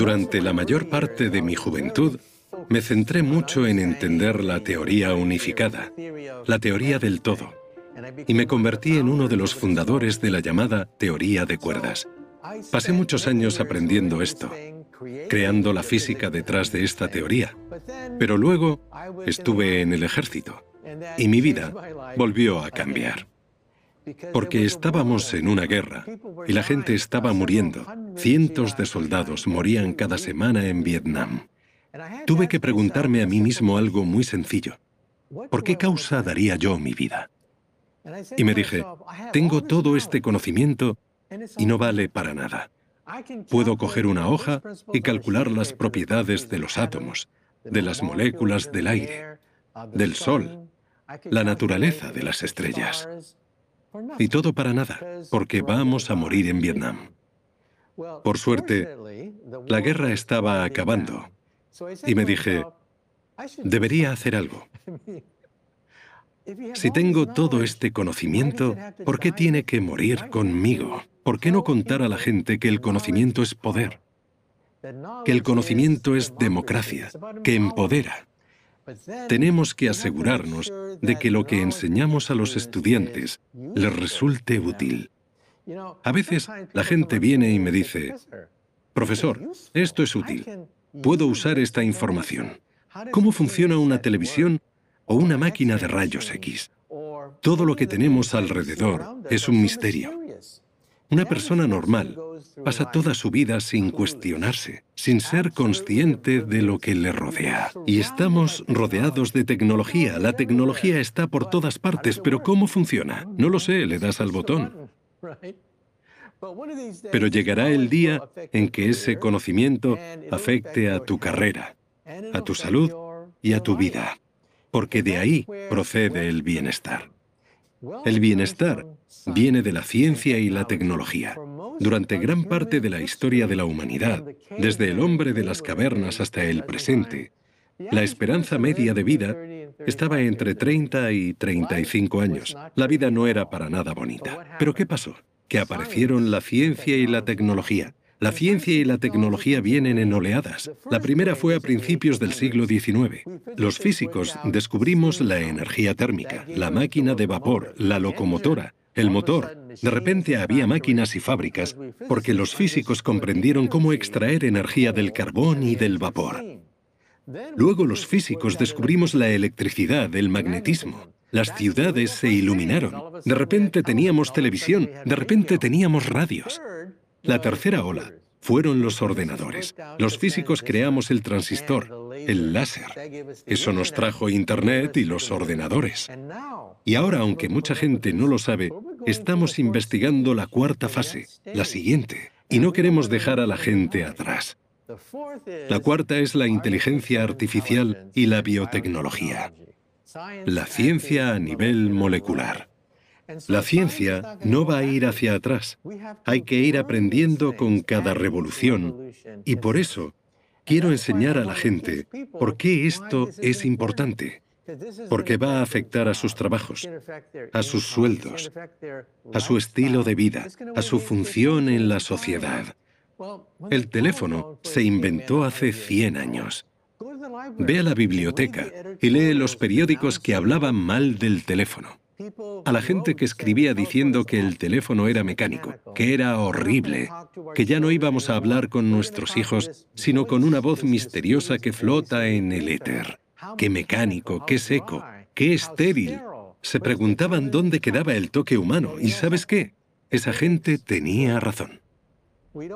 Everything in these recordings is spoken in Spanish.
Durante la mayor parte de mi juventud, me centré mucho en entender la teoría unificada, la teoría del todo, y me convertí en uno de los fundadores de la llamada teoría de cuerdas. Pasé muchos años aprendiendo esto, creando la física detrás de esta teoría, pero luego estuve en el ejército y mi vida volvió a cambiar. Porque estábamos en una guerra y la gente estaba muriendo. Cientos de soldados morían cada semana en Vietnam. Tuve que preguntarme a mí mismo algo muy sencillo. ¿Por qué causa daría yo mi vida? Y me dije, tengo todo este conocimiento y no vale para nada. Puedo coger una hoja y calcular las propiedades de los átomos, de las moléculas del aire, del sol, la naturaleza de las estrellas. Y todo para nada, porque vamos a morir en Vietnam. Por suerte, la guerra estaba acabando y me dije, debería hacer algo. Si tengo todo este conocimiento, ¿por qué tiene que morir conmigo? ¿Por qué no contar a la gente que el conocimiento es poder? Que el conocimiento es democracia, que empodera. Tenemos que asegurarnos de que lo que enseñamos a los estudiantes les resulte útil. A veces la gente viene y me dice, profesor, esto es útil, puedo usar esta información. ¿Cómo funciona una televisión o una máquina de rayos X? Todo lo que tenemos alrededor es un misterio. Una persona normal pasa toda su vida sin cuestionarse, sin ser consciente de lo que le rodea. Y estamos rodeados de tecnología. La tecnología está por todas partes, pero ¿cómo funciona? No lo sé, le das al botón. Pero llegará el día en que ese conocimiento afecte a tu carrera, a tu salud y a tu vida, porque de ahí procede el bienestar. El bienestar viene de la ciencia y la tecnología. Durante gran parte de la historia de la humanidad, desde el hombre de las cavernas hasta el presente, la esperanza media de vida estaba entre 30 y 35 años. La vida no era para nada bonita. Pero ¿qué pasó? Que aparecieron la ciencia y la tecnología. La ciencia y la tecnología vienen en oleadas. La primera fue a principios del siglo XIX. Los físicos descubrimos la energía térmica, la máquina de vapor, la locomotora, el motor. De repente había máquinas y fábricas porque los físicos comprendieron cómo extraer energía del carbón y del vapor. Luego los físicos descubrimos la electricidad, el magnetismo. Las ciudades se iluminaron. De repente teníamos televisión, de repente teníamos radios. La tercera ola fueron los ordenadores. Los físicos creamos el transistor, el láser. Eso nos trajo Internet y los ordenadores. Y ahora, aunque mucha gente no lo sabe, estamos investigando la cuarta fase, la siguiente, y no queremos dejar a la gente atrás. La cuarta es la inteligencia artificial y la biotecnología. La ciencia a nivel molecular. La ciencia no va a ir hacia atrás. Hay que ir aprendiendo con cada revolución. Y por eso quiero enseñar a la gente por qué esto es importante. Porque va a afectar a sus trabajos, a sus sueldos, a su estilo de vida, a su función en la sociedad. El teléfono se inventó hace 100 años. Ve a la biblioteca y lee los periódicos que hablaban mal del teléfono a la gente que escribía diciendo que el teléfono era mecánico, que era horrible, que ya no íbamos a hablar con nuestros hijos, sino con una voz misteriosa que flota en el éter. Qué mecánico, qué seco, qué estéril. Se preguntaban dónde quedaba el toque humano, y ¿sabes qué? Esa gente tenía razón.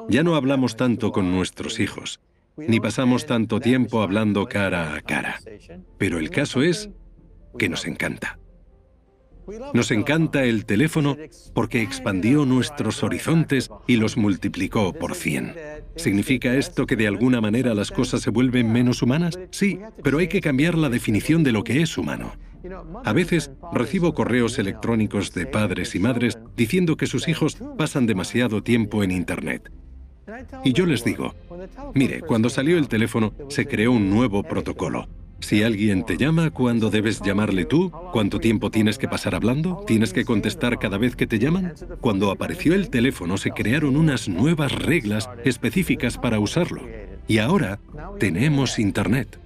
Ya no hablamos tanto con nuestros hijos, ni pasamos tanto tiempo hablando cara a cara, pero el caso es que nos encanta. Nos encanta el teléfono porque expandió nuestros horizontes y los multiplicó por 100. ¿Significa esto que de alguna manera las cosas se vuelven menos humanas? Sí, pero hay que cambiar la definición de lo que es humano. A veces recibo correos electrónicos de padres y madres diciendo que sus hijos pasan demasiado tiempo en Internet. Y yo les digo, mire, cuando salió el teléfono se creó un nuevo protocolo. Si alguien te llama, ¿cuándo debes llamarle tú? ¿Cuánto tiempo tienes que pasar hablando? ¿Tienes que contestar cada vez que te llaman? Cuando apareció el teléfono se crearon unas nuevas reglas específicas para usarlo. Y ahora tenemos Internet.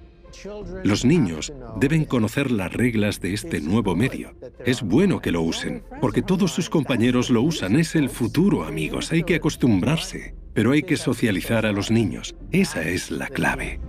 Los niños deben conocer las reglas de este nuevo medio. Es bueno que lo usen, porque todos sus compañeros lo usan. Es el futuro, amigos. Hay que acostumbrarse. Pero hay que socializar a los niños. Esa es la clave.